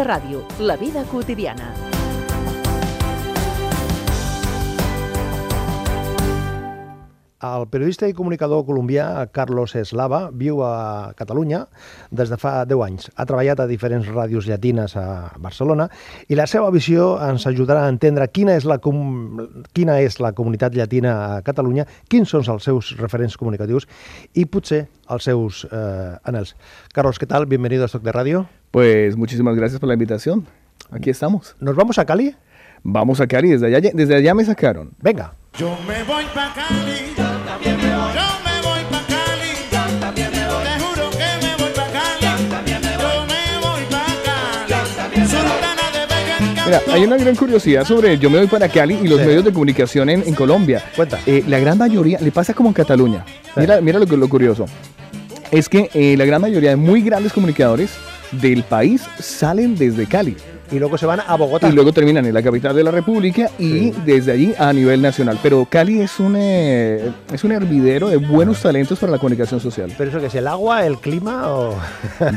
de ràdio, la vida quotidiana. El periodista i comunicador colombià Carlos Eslava viu a Catalunya des de fa 10 anys. Ha treballat a diferents ràdios llatines a Barcelona i la seva visió ens ajudarà a entendre quina és la, com... quina és la comunitat llatina a Catalunya, quins són els seus referents comunicatius i potser els seus eh, anels. Carlos, ¿qué tal? Bienvenido a Stock de Radio. Pues muchísimas gracias por la invitación. Aquí estamos. ¿Nos vamos a Cali? Vamos a Cali, desde allá, desde allá me sacaron. Venga. Yo me voy pa' Cali. Yo también me voy. Yo me voy pa' Cali. Yo también me voy. Te juro que me voy pa' Cali. Yo también me voy. Yo me voy pa' Cali. Yo también me voy. Mira, hay una gran curiosidad sobre Yo me voy para Cali y los Sí. medios de comunicación en, en Colombia. Cuenta. Eh, la gran mayoría, le pasa como en Cataluña. Mira, mira lo, que- lo curioso. Es que eh, la gran mayoría de muy grandes comunicadores del país salen desde Cali. Y luego se van a Bogotá. Y luego terminan en la capital de la República y desde allí a nivel nacional. Pero Cali es un, eh, es un hervidero de buenos talentos para la comunicación social. ¿Pero eso qué es? ¿El agua, el clima o...?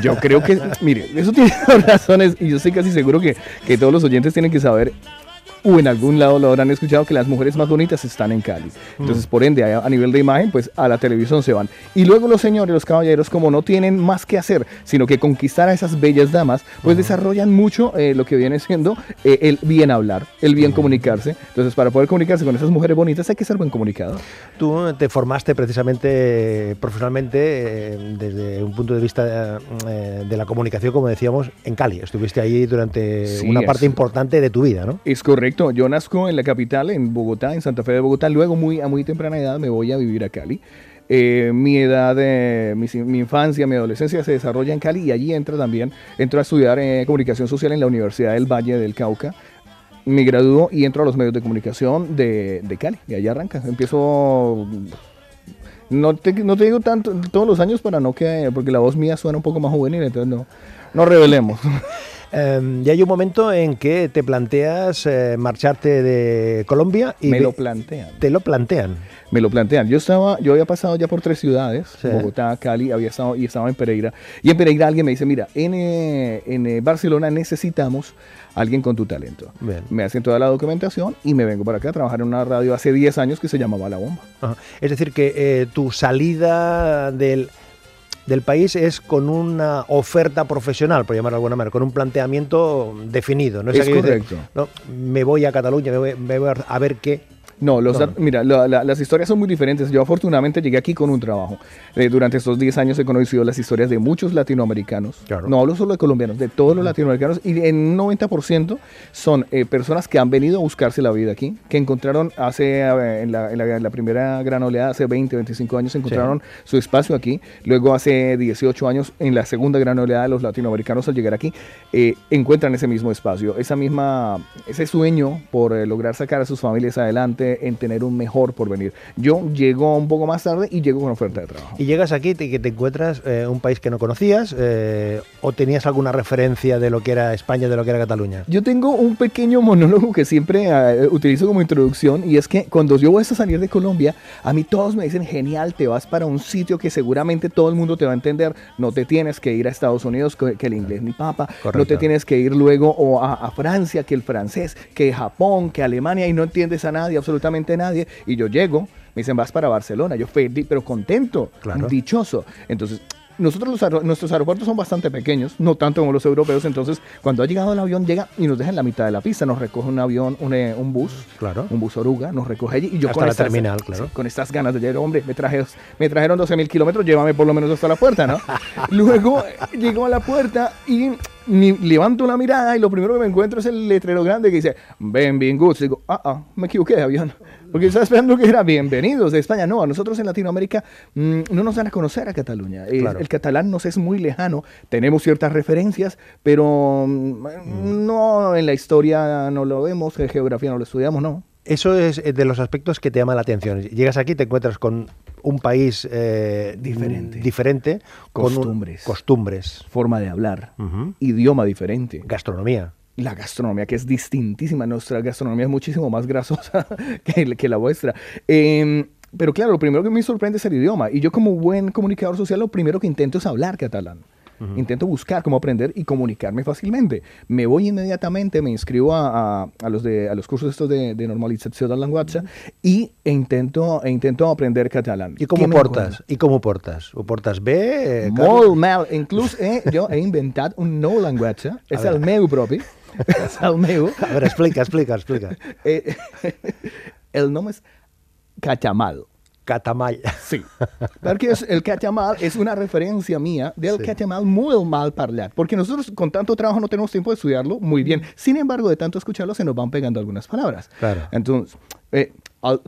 Yo creo que, mire, eso tiene razones y yo estoy casi seguro que, que todos los oyentes tienen que saber o en algún lado lo habrán escuchado que las mujeres más bonitas están en Cali. Entonces, por ende, a, nivel de imagen, pues a la televisión se van. Y luego los señores, los caballeros, como no tienen más que hacer, sino que conquistar a esas bellas damas, pues desarrollan mucho eh, lo que viene siendo eh, el bien hablar, el bien comunicarse. Entonces, para poder comunicarse con esas mujeres bonitas hay que ser buen comunicador. Tú te formaste precisamente eh, profesionalmente eh, desde un punto de vista de la comunicación, como decíamos, en Cali. Estuviste ahí durante Sí, una es- parte importante de tu vida, ¿no? Es correcto, yo nazco en la capital, en Bogotá, en Santa Fe de Bogotá, luego muy, a muy temprana edad me voy a vivir a Cali. Eh, mi edad, eh, mi, mi infancia, mi adolescencia se desarrolla en Cali y allí entra también, entro a estudiar eh, comunicación social en la Universidad del Valle del Cauca. Me gradúo y entro a los medios de comunicación de, de Cali y allá arranca. Empiezo, no te, no te digo tanto todos los años para no que, porque la voz mía suena un poco más juvenil, entonces no, no revelemos. Eh, y hay un momento en que te planteas eh, marcharte de Colombia y Me lo plantean. te lo plantean. me lo plantean. Yo estaba, yo había pasado ya por tres ciudades, Sí. Bogotá, Cali, había estado y estaba en Pereira. Y en Pereira alguien me dice, mira, en, eh, en eh, Barcelona necesitamos alguien con tu talento. Bien. Me hacen toda la documentación y me vengo para acá a trabajar en una radio hace 10 años que se llamaba La Bomba. Ajá. Es decir, que eh, tu salida del, del país es con una oferta profesional, por llamarlo de alguna manera, con un planteamiento definido. No Es de, correcto. no, me voy a Cataluña, me voy, me voy a ver qué. No, los No. mira, la- la- las historias son muy diferentes. Yo afortunadamente llegué aquí con un trabajo. Eh, durante estos 10 años he conocido las historias de muchos latinoamericanos. Claro. No hablo solo de colombianos, de todos los latinoamericanos. Y en un 90% son eh, personas que han venido a buscarse la vida aquí, que encontraron hace, eh, en la, en la- en la primera gran oleada, hace 20, 25 años, encontraron su espacio aquí. Luego hace 18 años, en la segunda gran oleada, los latinoamericanos al llegar aquí, eh, encuentran ese mismo espacio, esa misma, ese sueño por lograr sacar a sus familias adelante, en tener un mejor porvenir. Yo llego un poco más tarde y llego con oferta de trabajo. Y llegas aquí te- que te encuentras eh, un país que no conocías eh, o tenías alguna referencia de lo que era España, de lo que era Cataluña. Yo tengo un pequeño monólogo que siempre eh, utilizo como introducción y es que cuando yo voy a salir de Colombia, a mí todos me dicen, genial, te vas para un sitio que seguramente todo el mundo te va a entender, no te tienes que ir a Estados Unidos, que, que el inglés ni papa, no Correcto. te tienes que ir luego o a, a Francia, que el francés, que Japón, que Alemania y no entiendes a nadie, absolutamente nadie, y yo llego, me dicen, vas para Barcelona, yo feliz, pero contento, Claro. dichoso. Entonces, nosotros los nuestros aeropuertos son bastante pequeños, no tanto como los europeos, entonces cuando ha llegado el avión llega y nos deja en la mitad de la pista, nos recoge un avión, un, eh, un bus, Claro. un bus oruga, nos recoge allí y yo Hasta con la estas, terminal, claro. sí, con estas ganas de llegar, hombre, me, traje, me trajeron 12 mil kilómetros, llévame por lo menos hasta la puerta, ¿no? Luego eh, llego a la puerta y ni- levanto la mirada y lo primero que me encuentro es el letrero grande que dice Benvinguts. Digo, ah, ah, me equivoqué de avión. Porque estaba esperando que era bienvenidos de España. No, a nosotros en Latinoamérica mm, no nos dan a conocer a Cataluña. Claro. El catalán nos es muy lejano. Tenemos ciertas referencias, pero mm, no en la historia no lo vemos, en geografía no lo estudiamos, no. Eso es eh, de los aspectos que te llama la atención. Llegas aquí, te encuentras con un país eh, Diferente. diferente con un- Costumbres. costumbres, Forma de hablar, idioma diferente. gastronomía. la gastronomía que es distintísima. Nuestra gastronomía es muchísimo más grasosa que, que la vuestra. Eh, pero claro, lo primero que me sorprende es el idioma. Y yo como buen comunicador social, lo primero que intento es hablar catalán. Intento buscar cómo aprender y comunicarme fácilmente. Me voy inmediatamente, me inscribo a, a- a los, de, a los cursos estos de, de normalització del lenguaje y e intento, e intento aprender catalán. I com ho ¿Qué me portes? I com ho portes? Ho portes bé? eh, Molt mal. Inclús eh, jo he inventat un nou llenguatge. És el meu propi. és el meu. A veure, explica, explica, explica. Eh, el nom és Cachamal. Catamall. Sí, perquè és, el catamal es una referencia mía del Sí. catamal muy mal parlar, porque nosotros con tanto trabajo no tenemos tiempo de estudiarlo muy bien. Sin embargo, de tanto escucharlo se nos van pegando algunas palabras. Claro. Entonces, eh,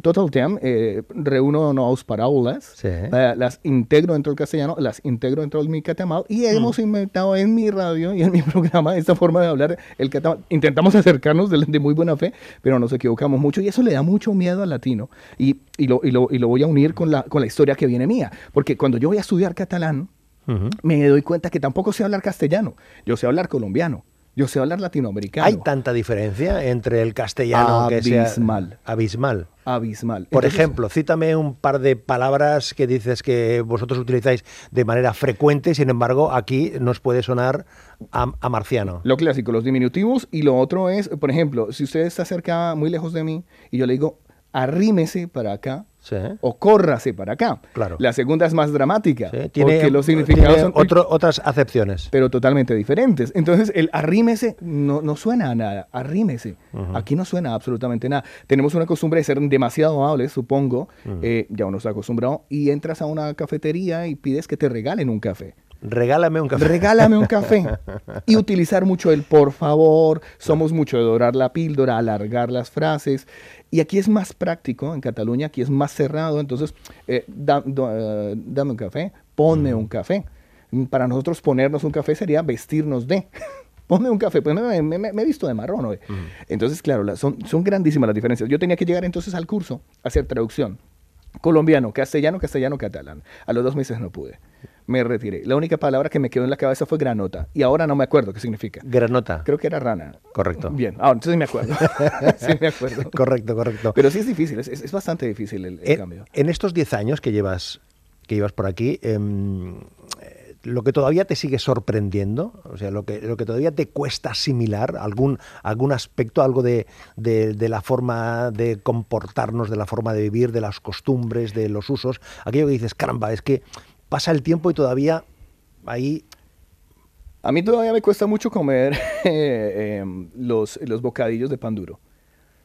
tot el temps eh, reúno nous paraules, Sí. eh, las integro dentro del castellano, las integro dentro del mi catamal y Mm. hemos inventado en mi radio y en mi programa esta forma de hablar el catamal. Intentamos acercarnos de, de muy buena fe, pero nos equivocamos mucho y eso le da mucho miedo al latino. Y, y, lo, y, lo, y lo voy a unir con la, con la historia que viene mía, porque cuando yo voy a estudiar catalán, Ujú. me doy cuenta que tampoco sé hablar castellano, yo sé hablar colombiano, yo sé hablar latinoamericano. ¿Hay tanta diferencia entre el castellano que sea... Abismal. Abismal. Abismal. Por Entonces, ejemplo, cítame un par de palabras que dices que vosotros utilizáis de manera frecuente, sin embargo, aquí nos puede sonar a, a marciano. Lo clásico, los diminutivos, y lo otro es, por ejemplo, si usted está cerca, muy lejos de mí, y yo le digo, arrímese para acá, Sí. o córrase para acá. Claro. La segunda es más dramática, Sí, Tiene, porque los significados tiene son otro- otras acepciones. pero totalmente diferentes. Entonces, el arrímese no, no suena a nada, arrímese. Aquí no suena a absolutamente nada. Tenemos una costumbre de ser demasiado amables, supongo, eh, ya uno está acostumbrado, y entras a una cafetería y pides que te regalen un café. Regálame un café. Regálame un café. Y utilizar mucho el por favor, somos mucho de dorar la píldora, alargar las frases. Y aquí es más práctico, en Cataluña, aquí es más cerrado. Entonces, eh, da- eh, dame un café, ponme un café. Para nosotros ponernos un café sería vestirnos de. Ponme un café, pues me, me- me- me he visto de marrón hoy. Entonces, claro, la- son, son grandísimas las diferencias. Yo tenía que llegar entonces al curso a hacer traducción. Colombiano, castellano, castellano, catalán. A los dos meses no pude. Me retiré. La única palabra que me quedó en la cabeza fue granota. Y ahora no me acuerdo qué significa. Granota. Creo que era rana. Correcto. Bien, ahora entonces me acuerdo. sí me acuerdo. Correcto, correcto. Pero sí es difícil, es, es- bastante difícil el, el En, cambio. en estos 10 años que llevas, que llevas por aquí, em, eh, lo que todavía te sigue sorprendiendo, o sea, lo que, lo que todavía te cuesta asimilar, algún, algún aspecto, algo de, de- de la forma de comportarnos, de la forma de vivir, de las costumbres, de los usos, aquello que dices, caramba, es que pasa el tiempo y todavía ahí... A mí todavía me cuesta mucho comer eh, em, los, los bocadillos de pan duro.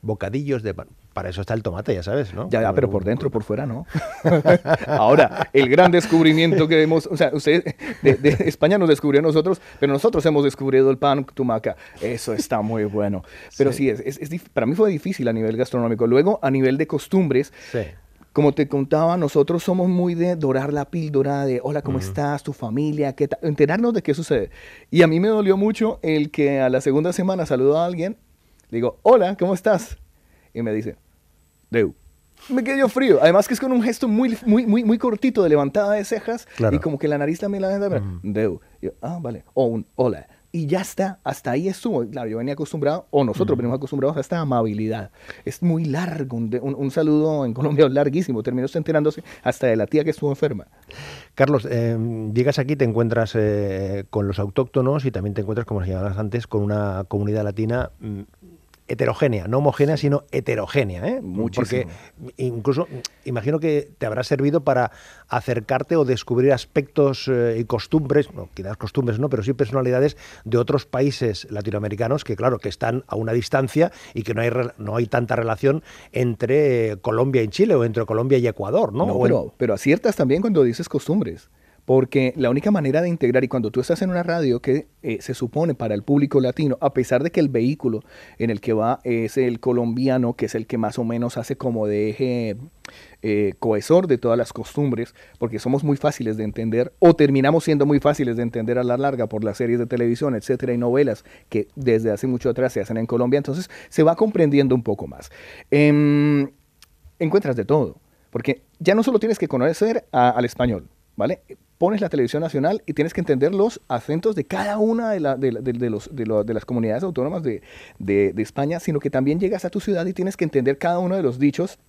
Bocadillos de pan. Para eso está el tomate, ya sabes, ¿no? Ya, ya, pero por dentro, por fuera, no. Ahora, el gran descubrimiento que hemos, o sea, ustedes de, de España nos descubrió a nosotros, pero nosotros hemos descubierto el pan tumaca. Eso está muy bueno. Pero sí, es, es- para mí fue difícil a nivel gastronómico. Luego, a nivel de costumbres, Sí. Como te contaba, nosotros somos muy de dorar la píldora, de hola, ¿cómo estás? ¿Tu familia? ¿Qué tal? Enterarnos de qué sucede. Y a mí me dolió mucho el que a la segunda semana saludo a alguien, le digo, hola, ¿cómo estás? Y me dice, Deu. Me quedé frío. Además que es con un gesto muy, muy, muy, muy cortito de levantada de cejas Claro. y como que la nariz también la Deu. Y yo, ah, vale. O un hola. Y ya está, hasta ahí estuvo. Claro, yo venía acostumbrado, o nosotros venimos acostumbrados a esta amabilidad. Es muy largo, un, un- un saludo en Colombia es larguísimo. Terminó enterándose hasta de la tía que estuvo enferma. Carlos, eh, llegas aquí, te encuentras eh, con los autóctonos y también te encuentras, como señalabas antes, con una comunidad latina mm, heterogénea, no homogénea, sino heterogénea. ¿eh? Muchísimo. Porque incluso imagino que te habrá servido para acercarte o descubrir aspectos eh, y costumbres, no, quizás costumbres no, pero sí personalidades de otros países latinoamericanos que, claro, que están a una distancia y que no hay, no hay tanta relación entre eh, Colombia y Chile o entre Colombia y Ecuador, ¿no? No, pero, pero aciertas también cuando dices costumbres. Porque la única manera de integrar, y cuando tú estás en una radio que eh, se supone para el público latino, a pesar de que el vehículo en el que va es el colombiano, que es el que más o menos hace como de eje eh, cohesor de todas las costumbres, porque somos muy fáciles de entender, o terminamos siendo muy fáciles de entender a la larga por las series de televisión, etcétera, y novelas que desde hace mucho atrás se hacen en Colombia, entonces se va comprendiendo un poco más. Em, encuentras de todo. Porque ya no solo tienes que conocer al español, ¿vale? Pones la televisión nacional y tienes que entender los acentos de cada una de, la- de de- de los- lo- las comunidades autónomas de, España, sino que también llegas a tu ciudad y tienes que entender cada uno de los dichos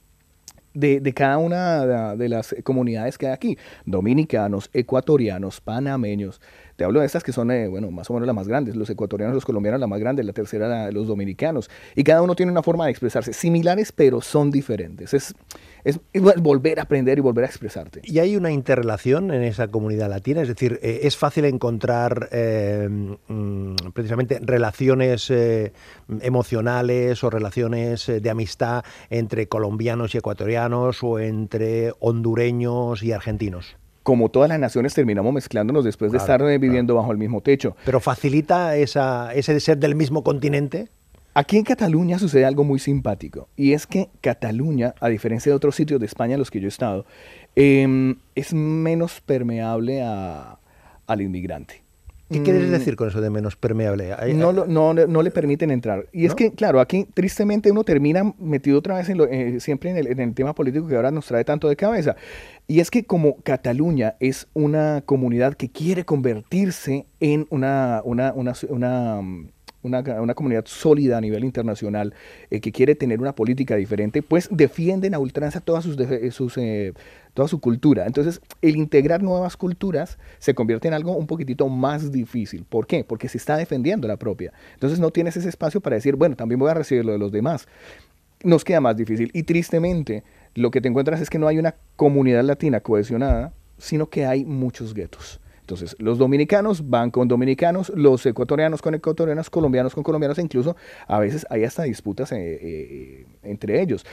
de, cada una de las comunidades que hay aquí. Dominicanos, ecuatorianos, panameños. Te hablo de estas que son, eh, bueno, más o menos las más grandes. Los ecuatorianos, los colombianos, la más grande. La tercera, la- los dominicanos. Y cada uno tiene una forma de expresarse. Similares, pero son diferentes. Es, es, es volver a aprender y volver a expresarte. ¿Y hay una interrelación en esa comunidad latina? Es decir, eh, ¿es fácil encontrar eh, mm, precisamente relaciones eh, emocionales o relaciones eh, de amistad entre colombianos y ecuatorianos o entre hondureños y argentinos? Como todas las naciones terminamos mezclándonos después de Claro, estar eh, viviendo bajo el mismo techo. ¿Pero facilita esa, ese de ser del mismo continente? Aquí en Cataluña sucede algo muy simpático y es que Cataluña, a diferencia de otros sitios de España en los que yo he estado, em, es menos permeable a- al inmigrante. ¿Qué quieres Mm, decir con eso de menos permeable? Hay- No, lo- no, no le permiten entrar. Y es que, claro, aquí tristemente uno termina metido otra vez en lo- eh, siempre en el, en el tema político que ahora nos trae tanto de cabeza. Y es que como Cataluña es una comunidad que quiere convertirse en una, una, una, una, mm, una, una comunidad sólida a nivel internacional, eh, que quiere tener una política diferente, pues defienden a ultranza eh, eh, toda su cultura. Entonces, el integrar nuevas culturas se convierte en algo un poquitito más difícil. ¿Por qué? Porque se está defendiendo la propia. Entonces, no tienes ese espacio para decir, bueno, también voy a recibir lo de los demás. Nos queda más difícil. Y tristemente, lo que te encuentras es que no hay una comunidad latina cohesionada, sino que hay muchos guetos. Entonces, los dominicanos van con dominicanos, los ecuatorianos con ecuatorianos, colombianos con colombianos, e incluso a veces hay hasta disputas eh, eh, entre ellos.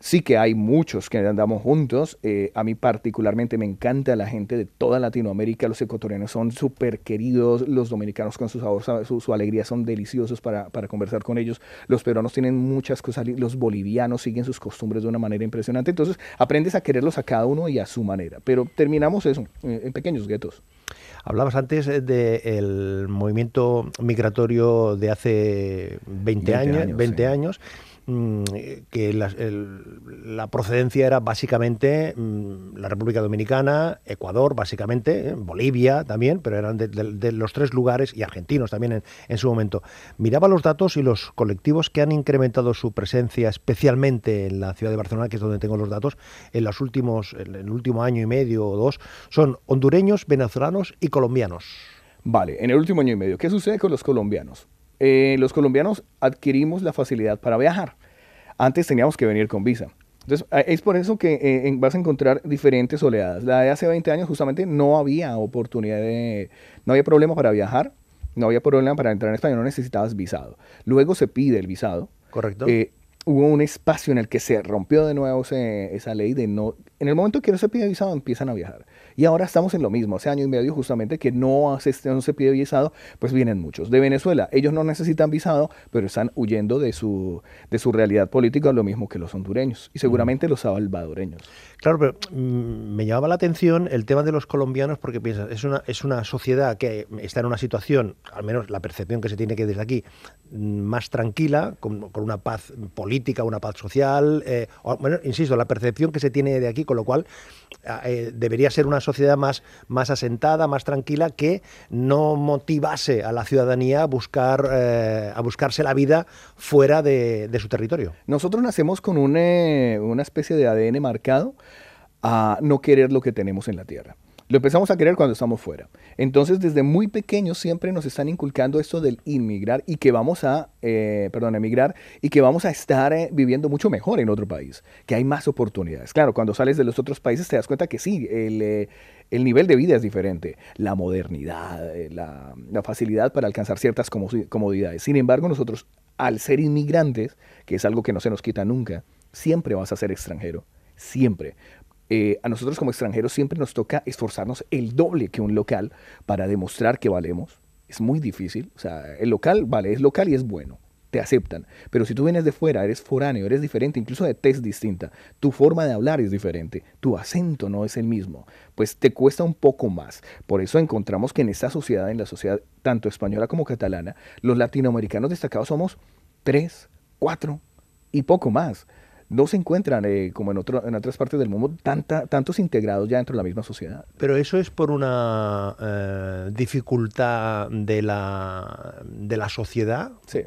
Sí que hay muchos que andamos juntos. eh, a mí particularmente me encanta la gente de toda Latinoamérica. Los ecuatorianos son súper queridos. Los dominicanos con su sabor, sa- su, alegría son deliciosos para, conversar con ellos. Los peruanos tienen muchas cosas. Los bolivianos siguen sus costumbres de una manera impresionante. Entonces aprendes a quererlos a cada uno y a su manera. Pero terminamos eso, en pequeños guetos. Hablabas antes del movimiento migratorio de hace 20, 20 años, años, 20 sí. años, mm, que la, el- la procedencia era básicamente mm, la República Dominicana, Ecuador, básicamente, eh, Bolivia también, pero eran de, los tres lugares, y argentinos también en, en su momento. Miraba los datos y los colectivos que han incrementado su presencia, especialmente en la ciudad de Barcelona, que es donde tengo los datos, en los últimos, en el último año y medio o dos, son hondureños, venezolanos y colombianos. Vale, en el último año y medio, ¿qué sucede con los colombianos? Eh, los colombianos adquirimos la facilidad para viajar. Antes teníamos que venir con visa. Entonces, es por eso que eh, vas a encontrar diferentes oleadas. La de hace 20 años justamente no había oportunidad de... No había problema para viajar, no había problema para entrar en España, no necesitabas visado. Luego se pide el visado. ¿Correcto? Eh, hubo un espacio en el que se rompió de nuevo ese- esa ley de no... En el momento que no se pide visado, empiezan a viajar. Y ahora estamos en lo mismo, hace año y medio justamente que no se, no se pide visado, pues vienen muchos. De Venezuela, ellos no necesitan visado, pero están huyendo de su, de su realidad política, lo mismo que los hondureños y seguramente los salvadoreños. Claro, pero mm, me llamaba la atención el tema de los colombianos porque piensas, es una, es una sociedad que está en una situación, al menos la percepción que se tiene que desde aquí, mm, más tranquila, con, con una paz política, una paz social. eh, o, bueno, insisto, la percepción que se tiene de aquí, con lo cual ah, eh, debería ser una sociedad más, más asentada, más tranquila, que no motivase a la ciudadanía a buscar eh, a buscarse la vida fuera de, de su territorio. Nosotros nacemos con eh, una especie de ADN marcado a no querer lo que tenemos en la tierra. Lo empezamos a querer cuando estamos fuera. Entonces, desde muy pequeños siempre nos están inculcando esto del inmigrar y que vamos a, eh, perdón, emigrar y que vamos a estar eh, viviendo mucho mejor en otro país, que hay más oportunidades. Claro, cuando sales de los otros países te das cuenta que sí, el, eh, el nivel de vida es diferente, la modernidad, la, facilidad para alcanzar ciertas comodidades. Sin embargo, nosotros, al ser inmigrantes, que es algo que no se nos quita nunca, siempre vas a ser extranjero, siempre. Eh, a nosotros como extranjeros siempre nos toca esforzarnos el doble que un local para demostrar que valemos. Es muy difícil. O sea, el local, vale, es local y es bueno. Te aceptan. Pero si tú vienes de fuera, eres foráneo, eres diferente, incluso de tez distinta, tu forma de hablar es diferente, tu acento no es el mismo, pues te cuesta un poco más. Por eso encontramos que en esta sociedad, en la sociedad tanto española como catalana, los latinoamericanos destacados somos tres, cuatro y poco más. No se encuentran, eh, como en, otro, en otras partes del mundo, tanta, tantos integrados ya dentro de la misma sociedad. Pero eso es por una eh, dificultad de la, de la sociedad, Sí.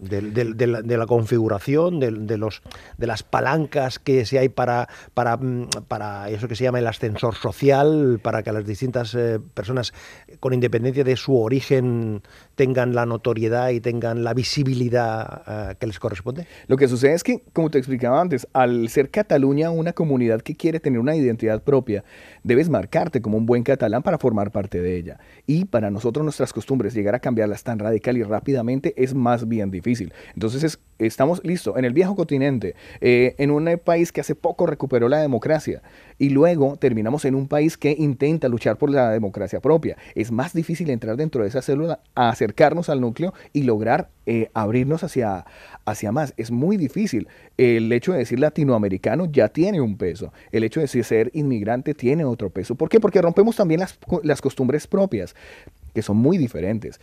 de, la, de la configuración, de, los, de las palancas que se hay para, para, mm, para eso que se llama el ascensor social, para que las distintas eh, personas, con independencia de su origen, tengan la notoriedad y tengan la visibilidad eh, que les corresponde. Lo que sucede es que, como te explicaba antes, al ser Cataluña una comunidad que quiere tener una identidad propia, debes marcarte como un buen catalán para formar parte de ella. Y para nosotros nuestras costumbres, llegar a cambiarlas tan radical y rápidamente es más bien difícil. Entonces es- estamos listos en el viejo continente, eh, en un país que hace poco recuperó la democracia y luego terminamos en un país que intenta luchar por la democracia propia. Es más difícil entrar dentro de esa célula, acercarnos al núcleo y lograr eh, abrirnos hacia, hacia más. Es muy difícil. El hecho de decir latinoamericano ya tiene un peso. El hecho de decir ser inmigrante tiene otro peso. ¿Por qué? Porque rompemos también las, las costumbres propias que son muy diferentes.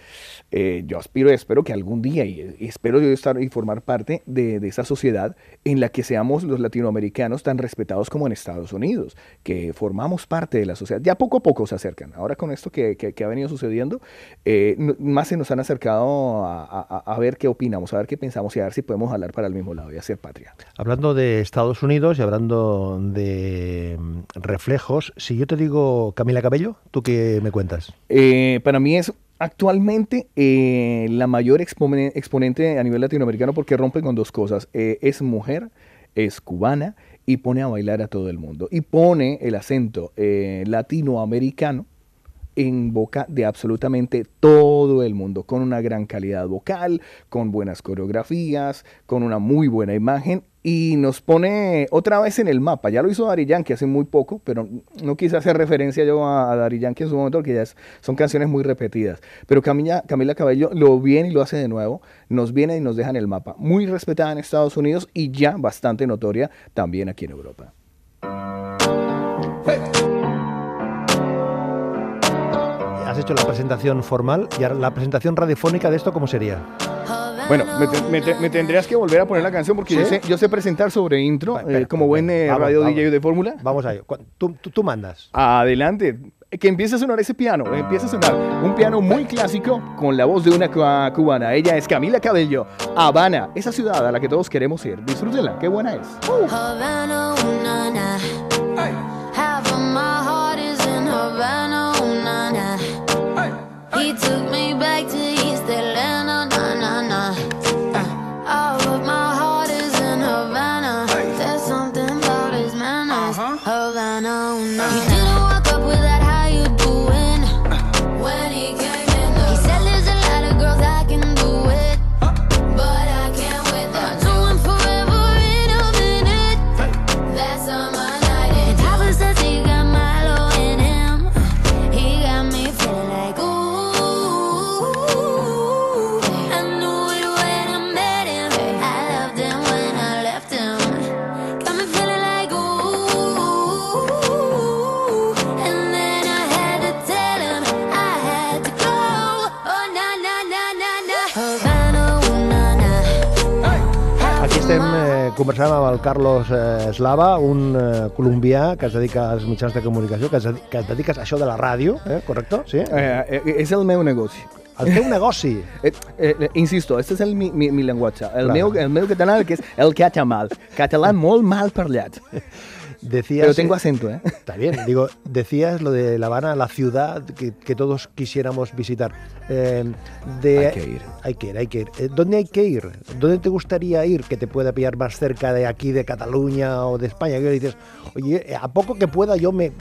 Eh, yo aspiro y espero que algún día, y, y espero yo estar y formar parte de, de esa sociedad en la que seamos los latinoamericanos tan respetados como en Estados Unidos, que formamos parte de la sociedad. Ya poco a poco se acercan. Ahora con esto que, que- que ha venido sucediendo, eh, no- más se nos han acercado a, a- a ver qué opinamos, a ver qué pensamos y a ver si podemos hablar para el mismo lado y hacer patria. Hablando de Estados Unidos y hablando de mm, reflejos, si yo te digo Camila Cabello, ¿tú qué me cuentas? Eh, para mí es actualmente eh, la mayor expone- exponente a nivel latinoamericano porque rompe con dos cosas. Eh, es mujer, es cubana y pone a bailar a todo el mundo. Y pone el acento eh, latinoamericano en boca de absolutamente todo el mundo, con una gran calidad vocal, con buenas coreografías, con una muy buena imagen y nos pone otra vez en el mapa. Ya lo hizo Dari Yankee hace muy poco, pero no quise hacer referencia yo a, a Dari Yankee en su momento, porque ya son canciones muy repetidas. Pero Camila, Camila Cabello lo viene y lo hace de nuevo, nos viene y nos deja en el mapa. Muy respetada en Estados Unidos y ya bastante notoria también aquí en Europa. Has hecho la presentación formal y ahora la presentación radiofónica de esto, ¿cómo sería? Bueno, me, te- me te- me tendrías que volver a poner la canción porque yo, ¿Sí? sé, yo sé presentar sobre intro, Va, espera, eh, como buen eh, vamos, radio vamos. DJ de fórmula. Vamos a ello. Tú, tú- tú mandas. Adelante. Que empiece a sonar ese piano, empieza a sonar un piano muy clásico con la voz de una cubana. Ella es Camila Cabello, Habana, esa ciudad a la que todos queremos ir. Disfrútenla, qué buena es. Havana, He took el Carlos eh, Slava, un eh, colombià que es dedica als mitjans de comunicació, que es, dedi- que es dediques a això de la ràdio, eh, correcto? Sí? Eh, eh, és el meu negoci. El teu negoci. Eh, eh, insisto, este és el mi, mi, mi llenguatge. El, Clar. meu, el meu català, que és el català. Català molt mal parlat. Decías, Pero tengo acento, ¿eh? Está bien, digo, decías lo de La Habana, la ciudad que, que todos quisiéramos visitar. Eh, de, Hay que ir. Hay que ir, hay que ir. Eh, ¿Dónde hay que ir? ¿Dónde te gustaría ir que te pueda pillar más cerca de aquí, de Cataluña o de España? Que dices, oye, eh, a poco que pueda yo me,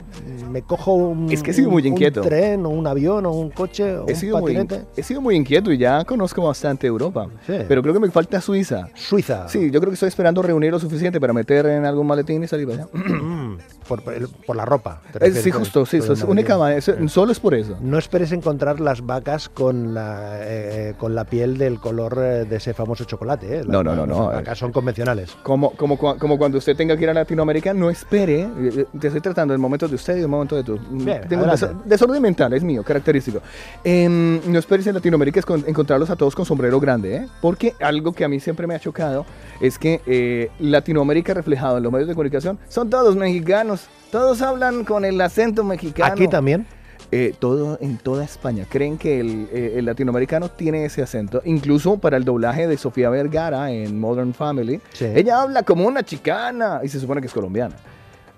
me cojo un, Es que he sido muy inquieto. un tren o un avión o un coche o He un sido, muy, patinete. he sido muy inquieto y ya conozco bastante Europa. Sí. Pero creo que me falta Suiza. Suiza. Sí, yo creo que estoy esperando reunir lo suficiente para meter en algún maletín y salir para allá. 嗯。Por, por el- por la ropa. Eh, sí, justo, sí, es única, eso- solo es por eso. No esperes encontrar las vacas con la, eh, con la piel del color eh, de ese famoso chocolate. ¿eh? No, no, no, Las no. vacas son convencionales. Como, como, como cuando usted tenga que ir a Latinoamérica, no espere. eh, eh, Te estoy tratando del momento de usted y del momento de tú. Bien, Tengo un desorden mental, es mío, característico. Em, no esperes en Latinoamérica es con- encontrarlos a todos con sombrero grande, ¿eh? Porque algo que a mí siempre me ha chocado es que eh, Latinoamérica reflejado en los medios de comunicación son todos mexicanos. Todos hablan con el acento mexicano. Aquí también. Eh, todo en toda España creen que el, eh, el latinoamericano tiene ese acento. Incluso para el doblaje de Sofía Vergara en Modern Family, Sí. ella habla como una chicana y se supone que es colombiana.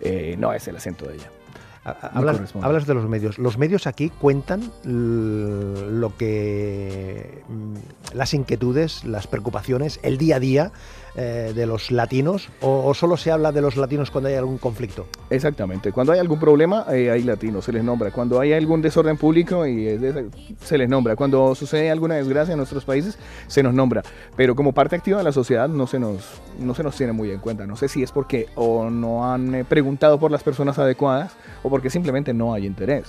Eh, no es el acento de ella. Hablas, hablas de los medios. Los medios aquí cuentan lo que mm, las inquietudes, las preocupaciones, el día a día eh, de los latinos, o, o solo se habla de los latinos cuando hay algún conflicto. Exactamente. Cuando hay algún problema, eh, hay latinos, se les nombra. Cuando hay algún desorden público, y de- se les nombra. Cuando sucede alguna desgracia en nuestros países, se nos nombra. Pero como parte activa de la sociedad, no se nos, no se nos tiene muy en cuenta. No sé si es porque o no han eh, preguntado por las personas adecuadas o porque simplemente no hay interés.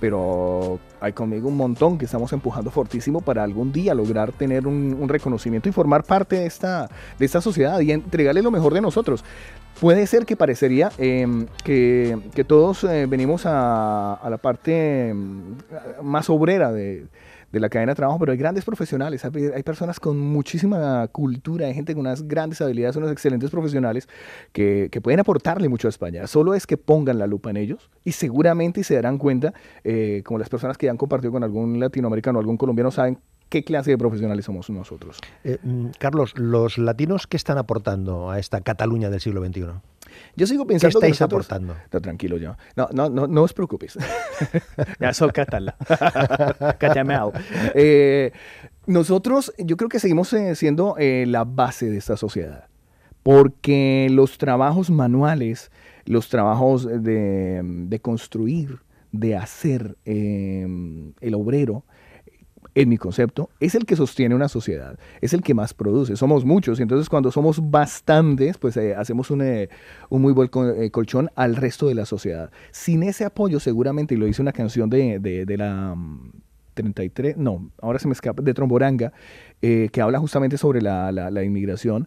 Pero hay conmigo un montón que estamos empujando fortísimo para algún día lograr tener un, reconocimiento y formar parte de esta, de esta sociedad y entregarle lo mejor de nosotros. Puede ser que parecería eh, que, que todos eh, venimos a, a la parte mm, más obrera de, de la cadena de trabajo, pero hay grandes profesionales, hay, personas con muchísima cultura, hay gente con unas grandes habilidades, unos excelentes profesionales que, pueden aportarle mucho a España. Solo es que pongan la lupa en ellos y seguramente se darán cuenta, eh, como las personas que ya han compartido con algún latinoamericano algún colombiano saben qué clase de profesionales somos nosotros. Eh, mm, Carlos, los latinos, ¿qué están aportando a esta Cataluña del siglo XXI? Yo sigo ¿Qué pensando que estáis nosotros- aportando? No, tranquilo yo. No, no, no, no os preocupes. ya soy catalán. Eh, nosotros, yo creo que seguimos eh, siendo eh, la base de esta sociedad. Porque los trabajos manuales, los trabajos de, de construir, de hacer eh, el obrero, en mi concepto, es el que sostiene una sociedad, es el que más produce. Somos muchos y entonces cuando somos bastantes, pues eh, hacemos un, eh, un muy buen eh, colchón al resto de la sociedad. Sin ese apoyo, seguramente, y lo hice una canción de, de- la mm, 33, no, ahora se me escapa, de Tromboranga, que habla justamente sobre la, la- la inmigración.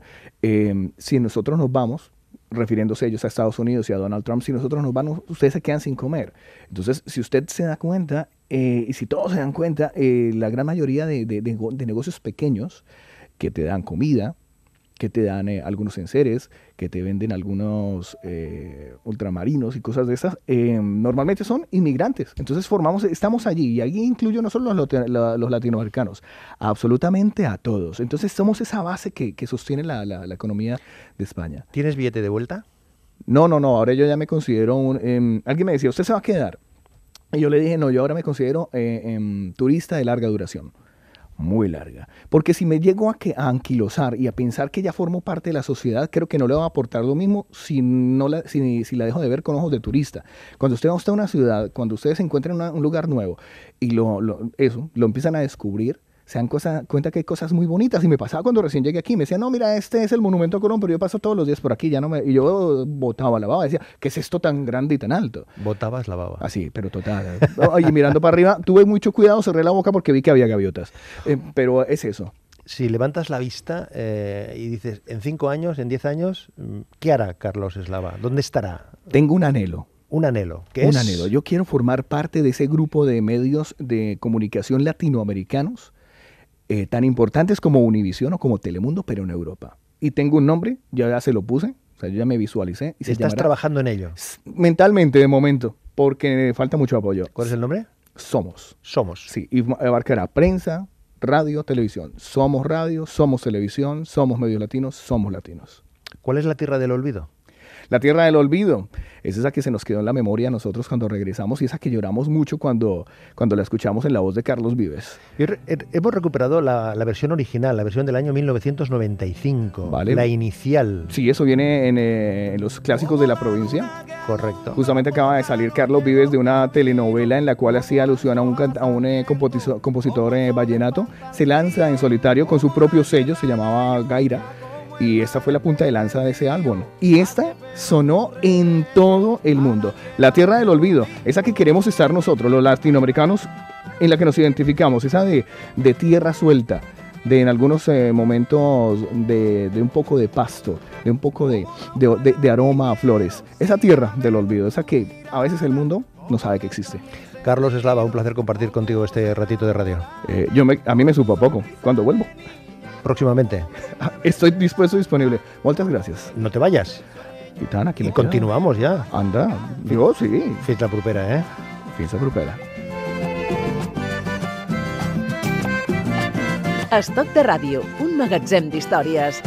Si nosotros nos vamos, refiriéndose ellos a Estados Unidos y a Donald Trump, si nosotros nos vamos, ustedes se quedan sin comer. Entonces, si usted se da cuenta, eh, y si todos se dan cuenta, eh, la gran mayoría de, de- de de negocios pequeños que te dan comida, que te dan eh, algunos enseres, que te venden algunos eh, ultramarinos y cosas de esas, eh, normalmente son inmigrantes. Entonces formamos, estamos allí y allí incluyo no solo los, los latinoamericanos, absolutamente a todos. Entonces somos esa base que, que sostiene la, la- la economía de España. ¿Tienes billete de vuelta? No, no, no, ahora yo ya me considero un... em, alguien me decía, ¿usted se va a quedar? Y yo le dije, no, yo ahora me considero eh, em, turista de larga duración. Muy larga. Porque si me llego a, que, a anquilosar y a pensar que ya formo parte de la sociedad, creo que no le va a aportar lo mismo si, no la, si, la dejo de ver con ojos de turista. Cuando usted va a una ciudad, cuando ustedes se encuentran en un lugar nuevo y lo- eso, lo empiezan a descubrir, se dan cosa- cuenta que hay cosas muy bonitas. Y me pasaba cuando recién llegué aquí, me decían, no, mira, este es el monumento a Colón, pero yo paso todos los días por aquí, ya no me... Y yo botaba la baba, decía, ¿qué es esto tan grande y tan alto? Botabas la baba. Así, pero total. Oye, mirando para arriba, tuve mucho cuidado, cerré la boca porque vi que había gaviotas. Eh, pero es eso. Si levantas la vista eh, y dices, en cinco años, en diez años, mm, ¿qué hará Carlos Eslava? ¿Dónde estará? Tengo un anhelo. Un anhelo. ¿Qué Un es? anhelo. Yo quiero formar parte de ese grupo de medios de comunicación latinoamericanos eh, tan importantes como Univisión o como Telemundo, pero en Europa. Y tengo un nombre, ya, ya se lo puse, o sea, yo ya me visualicé. Y se Estás llamará- trabajando en ello. Mentalmente de momento, porque falta mucho apoyo. ¿Cuál es el nombre? Somos. Somos. Sí, y abarcará prensa, radio, televisión. Somos radio, somos televisión, somos medios latinos, somos latinos. ¿Cuál es la tierra del olvido? La tierra del olvido es esa que se nos quedó en la memoria a nosotros cuando regresamos y esa que lloramos mucho cuando, cuando la escuchamos en la voz de Carlos Vives. He- hemos recuperado la, la versión original, la versión del año 1995. Vale. La inicial. Sí, eso viene en, eh, en los clásicos de la provincia. Correcto. Justamente acaba de salir Carlos Vives de una telenovela en la cual hacía alusión a un, can- a un eh, compositor eh, vallenato. Se lanza en solitario con su propio sello, se llamaba Gaira. Y esta fue la punta de lanza de ese álbum. Y esta sonó en todo el mundo. La Tierra del Olvido, esa que queremos estar nosotros, los latinoamericanos, en la que nos identificamos, esa de, de tierra suelta, de en algunos eh, momentos de, de un poco de pasto, de un poco de, de- aroma a flores. Esa tierra del olvido, esa que a veces el mundo no sabe que existe. Carlos Eslava, un placer compartir contigo este ratito de radio. Eh, yo me- a mí me supo a poco. Cuando vuelvo, Próximamente, estoy dispuesto y disponible. Muchas gracias. no te vayas. I tant, aquí Y me queda. continuamos ya. Anda, digo, sí. Fins la propera, eh? Fins a propera. Estoc de ràdio, un magatzem d'històries.